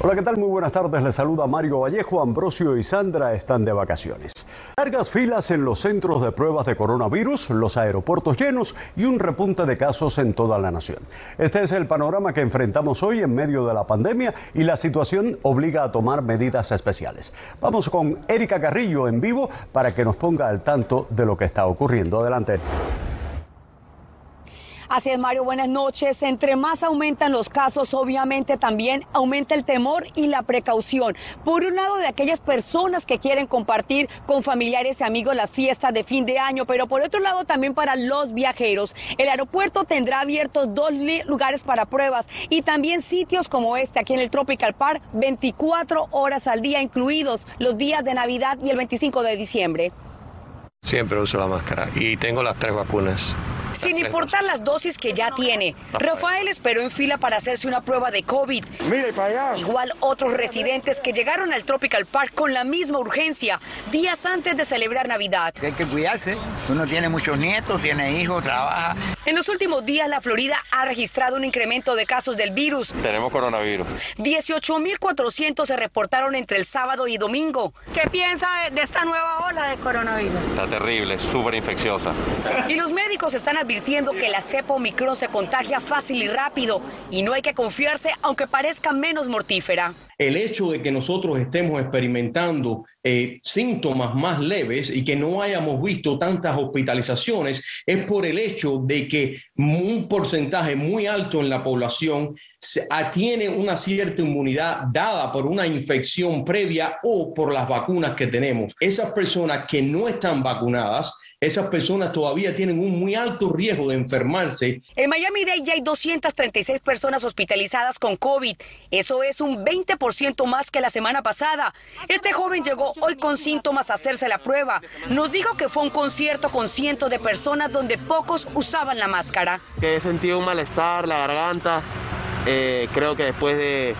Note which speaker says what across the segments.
Speaker 1: Hola, ¿qué tal? Muy buenas tardes. Les saluda Mario Vallejo. Ambrosio y Sandra están de vacaciones. Largas filas en los centros de pruebas de coronavirus, los aeropuertos llenos y un repunte de casos en toda la nación. Este es el panorama que enfrentamos hoy en medio de la pandemia y la situación obliga a tomar medidas especiales. Vamos con Erika Carrillo en vivo para que nos ponga al tanto de lo que está ocurriendo. Adelante.
Speaker 2: Así es, Mario, buenas noches. Entre más aumentan los casos, obviamente también aumenta el temor y la precaución. Por un lado, de aquellas personas que quieren compartir con familiares y amigos las fiestas de fin de año, pero por otro lado también para los viajeros. El aeropuerto tendrá abiertos dos lugares para pruebas y también sitios como este aquí en el Tropical Park, 24 horas al día, incluidos los días de Navidad y el 25 de diciembre.
Speaker 3: Siempre uso la máscara y tengo las tres vacunas.
Speaker 2: Sin importar las dosis que ya tiene, Rafael esperó en fila para hacerse una prueba de COVID.
Speaker 4: Mire para allá.
Speaker 2: Igual otros residentes que llegaron al Tropical Park con la misma urgencia, días antes de celebrar Navidad.
Speaker 5: Hay que cuidarse. Uno tiene muchos nietos, tiene hijos, trabaja.
Speaker 2: En los últimos días, la Florida ha registrado un incremento de casos del virus.
Speaker 3: Tenemos coronavirus.
Speaker 2: 18.400 se reportaron entre el sábado y domingo. ¿Qué piensa de esta nueva ola de coronavirus?
Speaker 3: Está terrible, súper infecciosa.
Speaker 2: Y los médicos están advirtiendo que la cepa Omicron se contagia fácil y rápido y no hay que confiarse aunque parezca menos mortífera.
Speaker 6: El hecho de que nosotros estemos experimentando eh, síntomas más leves y que no hayamos visto tantas hospitalizaciones es por el hecho de que un porcentaje muy alto en la población tiene una cierta inmunidad dada por una infección previa o por las vacunas que tenemos. Esas personas que no están vacunadas, esas personas todavía tienen un muy alto riesgo de enfermarse.
Speaker 2: En Miami-Dade ya hay 236 personas hospitalizadas con COVID. Eso es un 20% más que la semana pasada. Este joven llegó hoy con síntomas a hacerse la prueba. Nos dijo que fue un concierto con cientos de personas donde pocos usaban la máscara.
Speaker 7: Que he sentido un malestar, la garganta. Eh, creo que después de,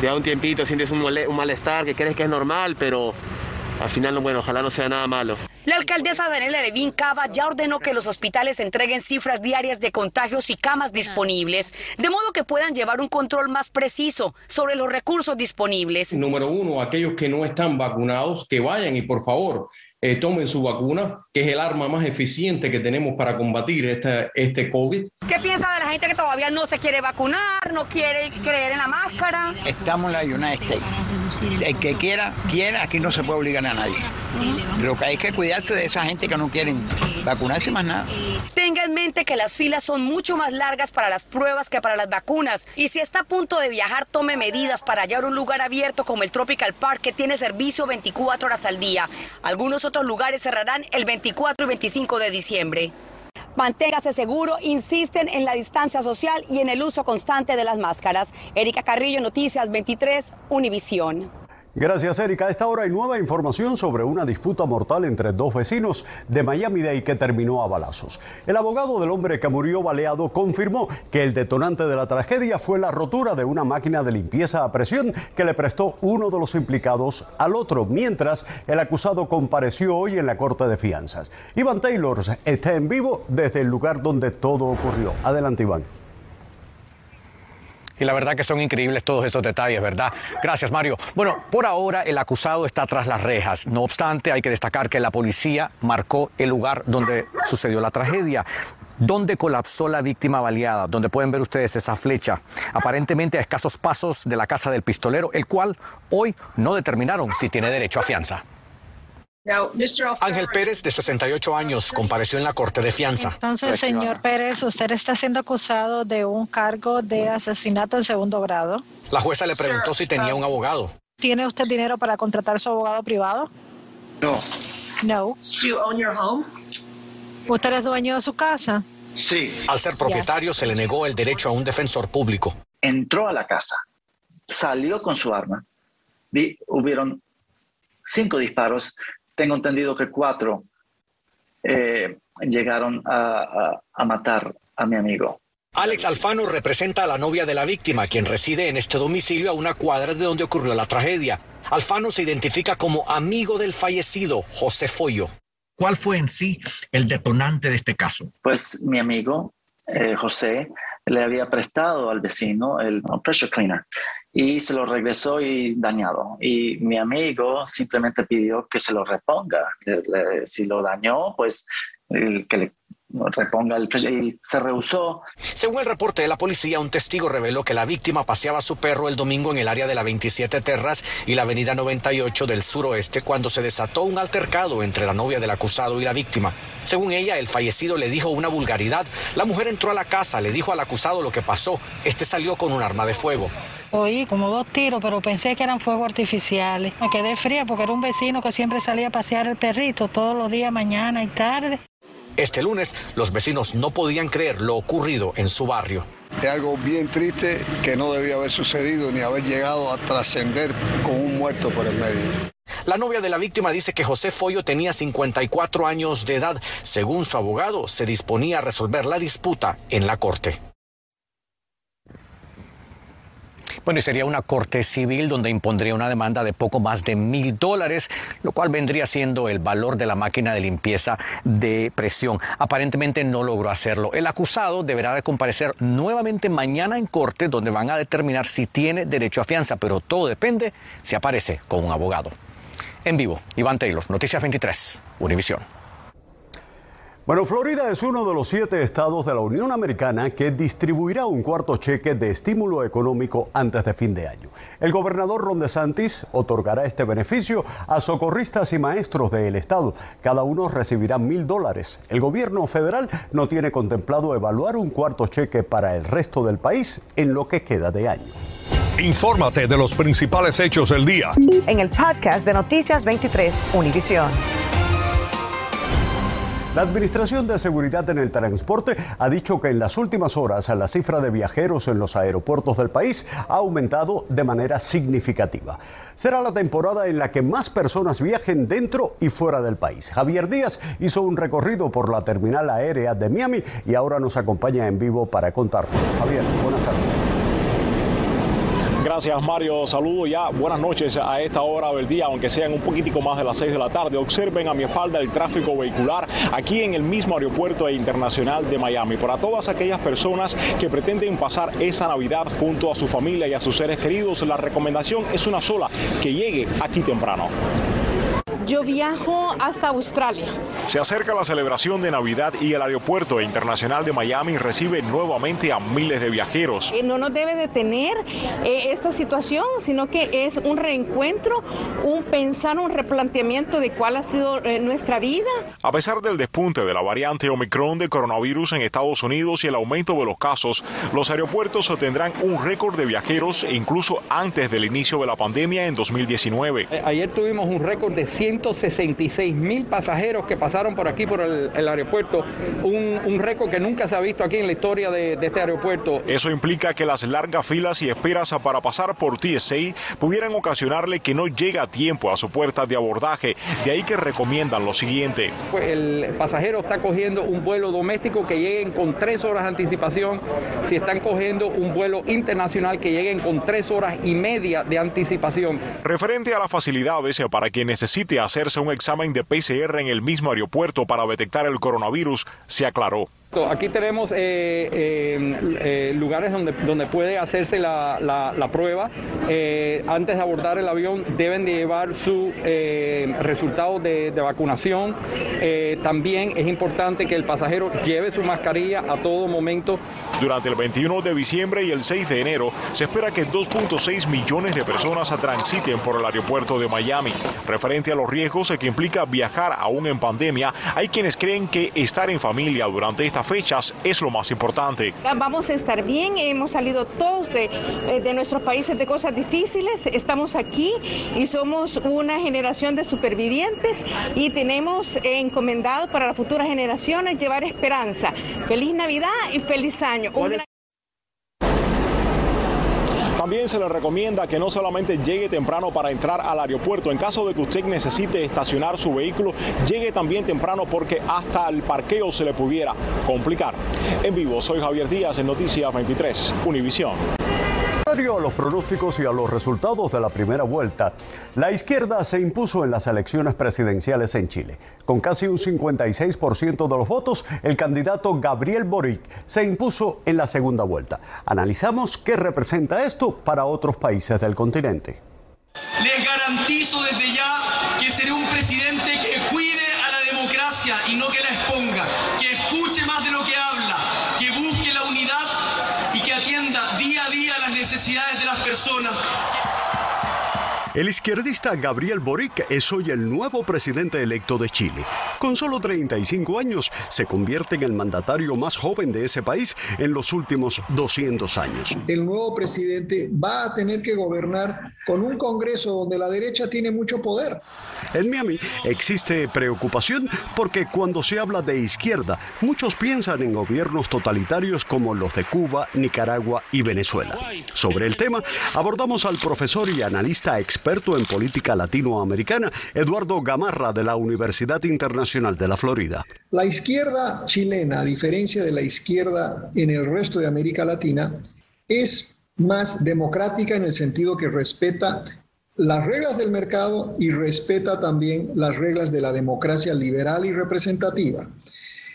Speaker 7: de un tiempito sientes un, un malestar que crees que es normal, pero al final, bueno, ojalá no sea nada malo.
Speaker 2: La alcaldesa Daniela Levin Cava ya ordenó que los hospitales entreguen cifras diarias de contagios y camas disponibles, de modo que puedan llevar un control más preciso sobre los recursos disponibles.
Speaker 6: Número uno, aquellos que no están vacunados, que vayan y por favor eh, tomen su vacuna, que es el arma más eficiente que tenemos para combatir este, este COVID.
Speaker 2: ¿Qué piensa de la gente que todavía no se quiere vacunar, no quiere creer en la máscara?
Speaker 5: Estamos en la United States. El que quiera, quiera, aquí no se puede obligar a nadie. Lo que hay que cuidarse de esa gente que no quieren vacunarse más nada.
Speaker 2: Tenga en mente que las filas son mucho más largas para las pruebas que para las vacunas. Y si está a punto de viajar, tome medidas para hallar un lugar abierto como el Tropical Park que tiene servicio 24 horas al día. Algunos otros lugares cerrarán el 24 y 25 de diciembre. Manténgase seguro, insisten en la distancia social y en el uso constante de las máscaras. Erika Carrillo, Noticias 23, Univisión.
Speaker 1: Gracias, Erika. A esta hora hay nueva información sobre una disputa mortal entre dos vecinos de Miami-Dade que terminó a balazos. El abogado del hombre que murió baleado confirmó que el detonante de la tragedia fue la rotura de una máquina de limpieza a presión que le prestó uno de los implicados al otro, mientras el acusado compareció hoy en la corte de fianzas. Iván Taylor está en vivo desde el lugar donde todo ocurrió. Adelante, Iván.
Speaker 8: Y la verdad que son increíbles todos estos detalles, ¿verdad? Gracias, Mario. Bueno, por ahora el acusado está tras las rejas. No obstante, hay que destacar que la policía marcó el lugar donde sucedió la tragedia donde colapsó la víctima baleada, donde pueden ver ustedes esa flecha, aparentemente a escasos pasos de la casa del pistolero, el cual hoy no determinaron si tiene derecho a fianza. Ángel Pérez, de 68 años, compareció en la corte de fianza.
Speaker 9: Entonces, señor Pérez, usted está siendo acusado de un cargo de asesinato en segundo grado.
Speaker 8: La jueza le preguntó si tenía un abogado.
Speaker 9: ¿Tiene usted dinero para contratar su abogado privado?
Speaker 5: No.
Speaker 9: No. ¿Usted es dueño de su casa?
Speaker 5: Sí.
Speaker 8: Al ser propietario, se le negó el derecho a un defensor público.
Speaker 10: Entró a la casa, salió con su arma, Vi, hubieron cinco disparos, tengo entendido que cuatro eh, llegaron a, a, a matar a mi amigo.
Speaker 8: Alex Alfano representa a la novia de la víctima, quien reside en este domicilio a una cuadra de donde ocurrió la tragedia. Alfano se identifica como amigo del fallecido, José Follo. ¿Cuál fue en sí el detonante de este caso?
Speaker 10: Pues mi amigo eh, José le había prestado al vecino el pressure cleaner y se lo regresó y dañado. Y mi amigo simplemente pidió que se lo reponga. si lo dañó, pues el que le reponga el precio y se rehusó.
Speaker 8: Según el reporte de la policía, un testigo reveló que la víctima paseaba a su perro el domingo en el área de la 27 Terras y la avenida 98 del suroeste cuando se desató un altercado entre la novia del acusado y la víctima. Según ella, el fallecido le dijo una vulgaridad. La mujer entró a la casa, le dijo al acusado lo que pasó. Este salió con un arma de fuego.
Speaker 9: Oí como dos tiros, pero pensé que eran fuegos artificiales. Me quedé fría porque era un vecino que siempre salía a pasear el perrito todos los días, mañana y tarde.
Speaker 8: Este lunes, los vecinos no podían creer lo ocurrido en su barrio.
Speaker 4: Es algo bien triste que no debía haber sucedido ni haber llegado a trascender con un muerto por el medio.
Speaker 8: La novia de la víctima dice que José Follo tenía 54 años de edad. Según su abogado, se disponía a resolver la disputa en la corte. Bueno, y sería una corte civil donde impondría una demanda de poco más de mil dólares, lo cual vendría siendo el valor de la máquina de limpieza de presión. Aparentemente no logró hacerlo. El acusado deberá de comparecer nuevamente mañana en corte donde van a determinar si tiene derecho a fianza, pero todo depende si aparece con un abogado. En vivo, Iván Taylor, Noticias 23, Univisión.
Speaker 1: Bueno, Florida es uno de los siete estados de la Unión Americana que distribuirá un cuarto cheque de estímulo económico antes de fin de año. El gobernador Ron DeSantis otorgará este beneficio a socorristas y maestros del estado. Cada uno recibirá mil dólares. El gobierno federal no tiene contemplado evaluar un cuarto cheque para el resto del país en lo que queda de año.
Speaker 11: Infórmate de los principales hechos del día.
Speaker 12: En el podcast de Noticias 23, Univisión.
Speaker 1: La Administración de Seguridad en el Transporte ha dicho que en las últimas horas la cifra de viajeros en los aeropuertos del país ha aumentado de manera significativa. Será la temporada en la que más personas viajen dentro y fuera del país. Javier Díaz hizo un recorrido por la terminal aérea de Miami y ahora nos acompaña en vivo para contarlo. Javier, buenas tardes.
Speaker 13: Gracias Mario, saludo ya, buenas noches a esta hora del día, aunque sean un poquitico más de las 6 de la tarde. Observen a mi espalda el tráfico vehicular aquí en el mismo aeropuerto internacional de Miami. Para todas aquellas personas que pretenden pasar esa Navidad junto a su familia y a sus seres queridos, la recomendación es una sola, que llegue aquí temprano.
Speaker 14: Yo viajo hasta Australia.
Speaker 13: Se acerca la celebración de Navidad y el aeropuerto internacional de Miami recibe nuevamente a miles de viajeros.
Speaker 14: Eh, no nos debe detener eh, esta situación, sino que es un reencuentro, un pensar, un replanteamiento de cuál ha sido eh, nuestra vida.
Speaker 13: A pesar del despunte de la variante Omicron de coronavirus en Estados Unidos y el aumento de los casos, los aeropuertos tendrán un récord de viajeros incluso antes del inicio de la pandemia en 2019.
Speaker 15: Ayer tuvimos un récord de 100 166 mil pasajeros que pasaron por aquí, por el, aeropuerto, un, récord que nunca se ha visto aquí en la historia de, este aeropuerto.
Speaker 13: Eso implica que las largas filas y esperas para pasar por TSA pudieran ocasionarle que no llegue a tiempo a su puerta de abordaje, de ahí que recomiendan lo siguiente.
Speaker 15: Pues el pasajero está cogiendo un vuelo doméstico que lleguen con tres horas de anticipación, si están cogiendo un vuelo internacional que lleguen con tres horas y media de anticipación.
Speaker 13: Referente a las facilidades para quien necesite hacerse un examen de PCR en el mismo aeropuerto para detectar el coronavirus, se aclaró.
Speaker 15: Aquí tenemos eh, eh, eh, lugares donde, donde puede hacerse la, la, prueba. antes de abordar el avión deben de llevar su resultado de, de vacunación. también es importante que el pasajero lleve su mascarilla a todo momento.
Speaker 13: Durante el 21 de diciembre y el 6 de enero se espera que 2.6 millones de personas transiten por el aeropuerto de Miami. Referente a los riesgos que implica viajar aún en pandemia, hay quienes creen que estar en familia durante esta fechas es lo más importante.
Speaker 14: Vamos a estar bien, hemos salido todos de, eh, de nuestros países de cosas difíciles, estamos aquí y somos una generación de supervivientes y tenemos encomendado para las futuras generaciones llevar esperanza. Feliz Navidad y feliz año.
Speaker 13: También se le recomienda que no solamente llegue temprano para entrar al aeropuerto, en caso de que usted necesite estacionar su vehículo, llegue también temprano porque hasta el parqueo se le pudiera complicar. En vivo, soy Javier Díaz en Noticias 23, Univisión.
Speaker 1: Contrario a los pronósticos y a los resultados de la primera vuelta, la izquierda se impuso en las elecciones presidenciales en Chile. Con casi un 56% de los votos, el candidato Gabriel Boric se impuso en la segunda vuelta. Analizamos qué representa esto para otros países del continente.
Speaker 16: Les garantizo personas.
Speaker 1: El izquierdista Gabriel Boric es hoy el nuevo presidente electo de Chile. Con solo 35 años, se convierte en el mandatario más joven de ese país en los últimos 200 años.
Speaker 17: El nuevo presidente va a tener que gobernar con un Congreso donde la derecha tiene mucho poder.
Speaker 1: En Miami existe preocupación porque cuando se habla de izquierda, muchos piensan en gobiernos totalitarios como los de Cuba, Nicaragua y Venezuela. Sobre el tema, abordamos al profesor y analista experto en política latinoamericana, Eduardo Gamarra de la Universidad Internacional de la Florida.
Speaker 17: La izquierda chilena, a diferencia de la izquierda en el resto de América Latina, es más democrática en el sentido que respeta las reglas del mercado y respeta también las reglas de la democracia liberal y representativa.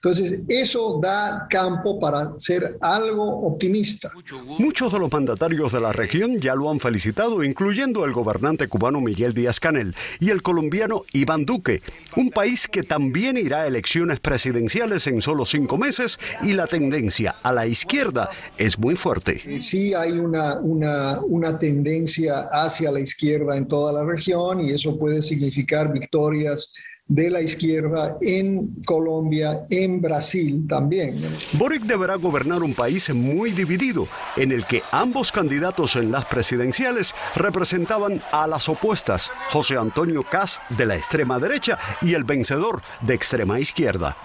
Speaker 17: Entonces, eso da campo para ser algo optimista.
Speaker 1: Muchos de los mandatarios de la región ya lo han felicitado, incluyendo el gobernante cubano Miguel Díaz Canel y el colombiano Iván Duque, un país que también irá a elecciones presidenciales en solo cinco meses y la tendencia a la izquierda es muy fuerte.
Speaker 17: Sí hay una, una, una tendencia hacia la izquierda en toda la región y eso puede significar victorias de la izquierda en Colombia, en Brasil también.
Speaker 1: Boric deberá gobernar un país muy dividido, en el que ambos candidatos en las presidenciales representaban a las opuestas, José Antonio Cas de la extrema derecha y el vencedor de extrema izquierda.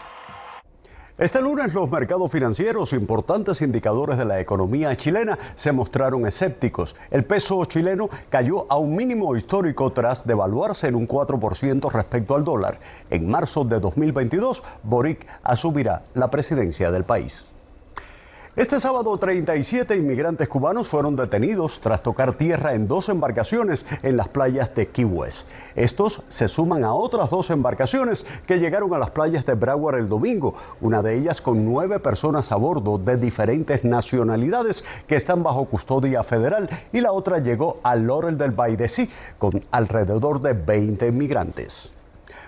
Speaker 1: Este lunes los mercados financieros, importantes indicadores de la economía chilena, se mostraron escépticos. El peso chileno cayó a un mínimo histórico tras devaluarse en un 4% respecto al dólar. En marzo de 2022, Boric asumirá la presidencia del país. Este sábado 37 inmigrantes cubanos fueron detenidos tras tocar tierra en dos embarcaciones en las playas de Key West. Estos se suman a otras dos embarcaciones que llegaron a las playas de Broward el domingo, una de ellas con nueve personas a bordo de diferentes nacionalidades que están bajo custodia federal y la otra llegó al Laurel del Baidesí con alrededor de 20 inmigrantes.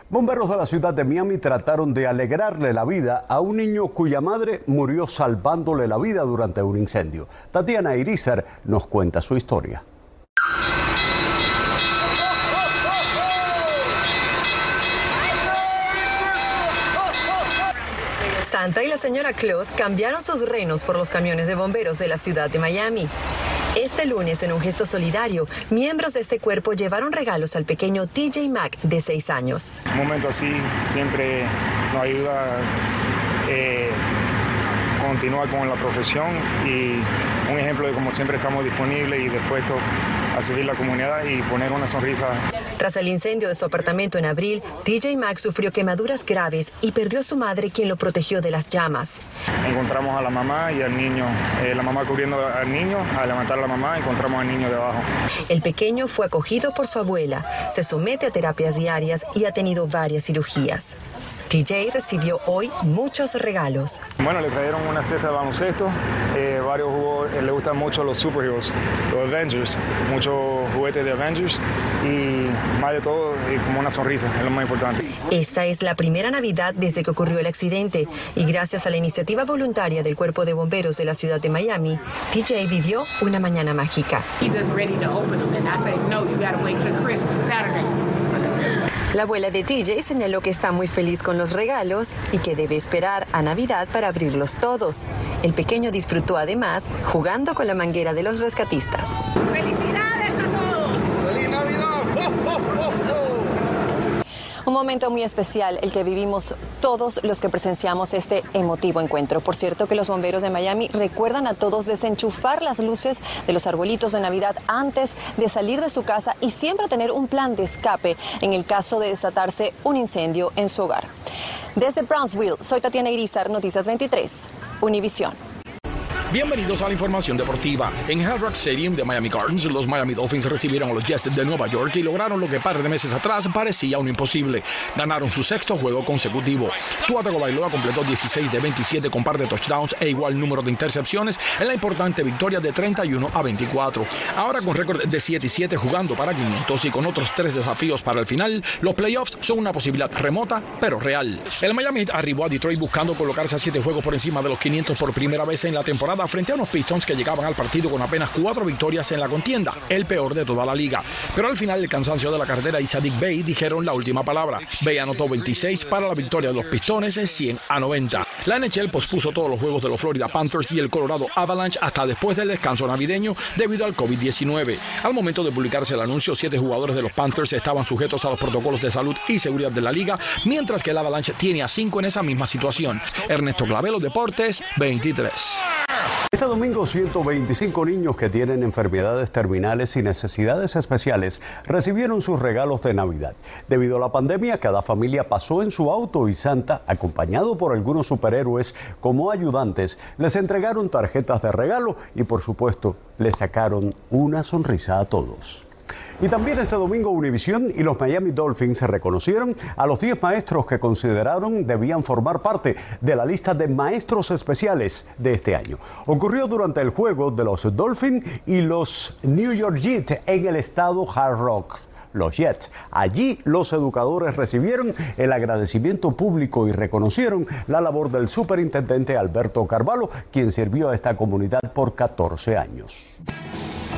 Speaker 1: Bomberos de la ciudad de Miami trataron de alegrarle la vida a un niño cuya madre murió salvándole la vida durante un incendio. Tatiana Irizar nos cuenta su historia.
Speaker 18: Santa y la señora Claus cambiaron sus renos por los camiones de bomberos de la ciudad de Miami. Este lunes, en un gesto solidario, miembros de este cuerpo llevaron regalos al pequeño TJ Mac de 6 años.
Speaker 19: Un momento así siempre nos ayuda eh, continuar con la profesión y un ejemplo de cómo siempre estamos disponibles y dispuestos a servir la comunidad y poner una sonrisa.
Speaker 18: Tras el incendio de su apartamento en abril, TJ Max sufrió quemaduras graves y perdió a su madre quien lo protegió de las llamas.
Speaker 19: Encontramos a la mamá y al niño, eh, la mamá cubriendo al niño, al levantar a la mamá encontramos al niño debajo.
Speaker 18: El pequeño fue acogido por su abuela, se somete a terapias diarias y ha tenido varias cirugías. TJ recibió hoy muchos regalos.
Speaker 19: Bueno, le trajeron una cesta de baloncesto, eh, varios juegos, eh, le gustan mucho los superheroes, los Avengers, muchos juguetes de Avengers y más de todo, como una sonrisa, es lo más importante.
Speaker 18: Esta es la primera Navidad desde que ocurrió el accidente y gracias a la iniciativa voluntaria del Cuerpo de Bomberos de la ciudad de Miami, TJ vivió una mañana mágica. La abuela de TJ señaló que está muy feliz con los regalos y que debe esperar a Navidad para abrirlos todos. El pequeño disfrutó además jugando con la manguera de los rescatistas.
Speaker 16: ¡Felicidades a todos!
Speaker 17: ¡Feliz Navidad!
Speaker 2: Un momento muy especial, el que vivimos todos los que presenciamos este emotivo encuentro. Por cierto que los bomberos de Miami recuerdan a todos desenchufar las luces de los arbolitos de Navidad antes de salir de su casa y siempre tener un plan de escape en el caso de desatarse un incendio en su hogar. Desde Brownsville, soy Tatiana Irizar, Noticias 23, Univisión.
Speaker 20: Bienvenidos a la información deportiva. En Hard Rock Stadium de Miami Gardens, los Miami Dolphins recibieron a los Jets de Nueva York y lograron lo que par de meses atrás parecía un imposible. Ganaron su sexto juego consecutivo. Tua Tagovailoa completó 16 de 27 con par de touchdowns e igual número de intercepciones en la importante victoria de 31 a 24. Ahora con récord de 7 y 7 jugando para 500 y con otros tres desafíos para el final, los playoffs son una posibilidad remota pero real. El Miami arribó a Detroit buscando colocarse a 7 juegos por encima de los 500 por primera vez en la temporada frente a unos Pistons que llegaban al partido con apenas 4 victorias en la contienda, el peor de toda la liga. Pero al final el cansancio de la carrera y Sadik Bey dijeron la última palabra. Bey anotó 26 para la victoria de los Pistones en 100 a 90. La NHL pospuso todos los juegos de los Florida Panthers y el Colorado Avalanche hasta después del descanso navideño debido al COVID-19. Al momento de publicarse el anuncio, siete jugadores de los Panthers estaban sujetos a los protocolos de salud y seguridad de la liga, mientras que el Avalanche tiene a cinco en esa misma situación. Ernesto Clavelo Deportes 23.
Speaker 1: Este domingo 125 niños que tienen enfermedades terminales y necesidades especiales recibieron sus regalos de Navidad. Debido a la pandemia, cada familia pasó en su auto y Santa, acompañado por algunos superhéroes como ayudantes, les entregaron tarjetas de regalo y por supuesto les sacaron una sonrisa a todos. Y también este domingo Univision y los Miami Dolphins se reconocieron a los 10 maestros que consideraron debían formar parte de la lista de maestros especiales de este año. Ocurrió durante el juego de los Dolphins y los New York Jets en el estado Hard Rock los Jets. Allí los educadores recibieron el agradecimiento público y reconocieron la labor del superintendente Alberto Carvalho, quien sirvió a esta comunidad por 14 años.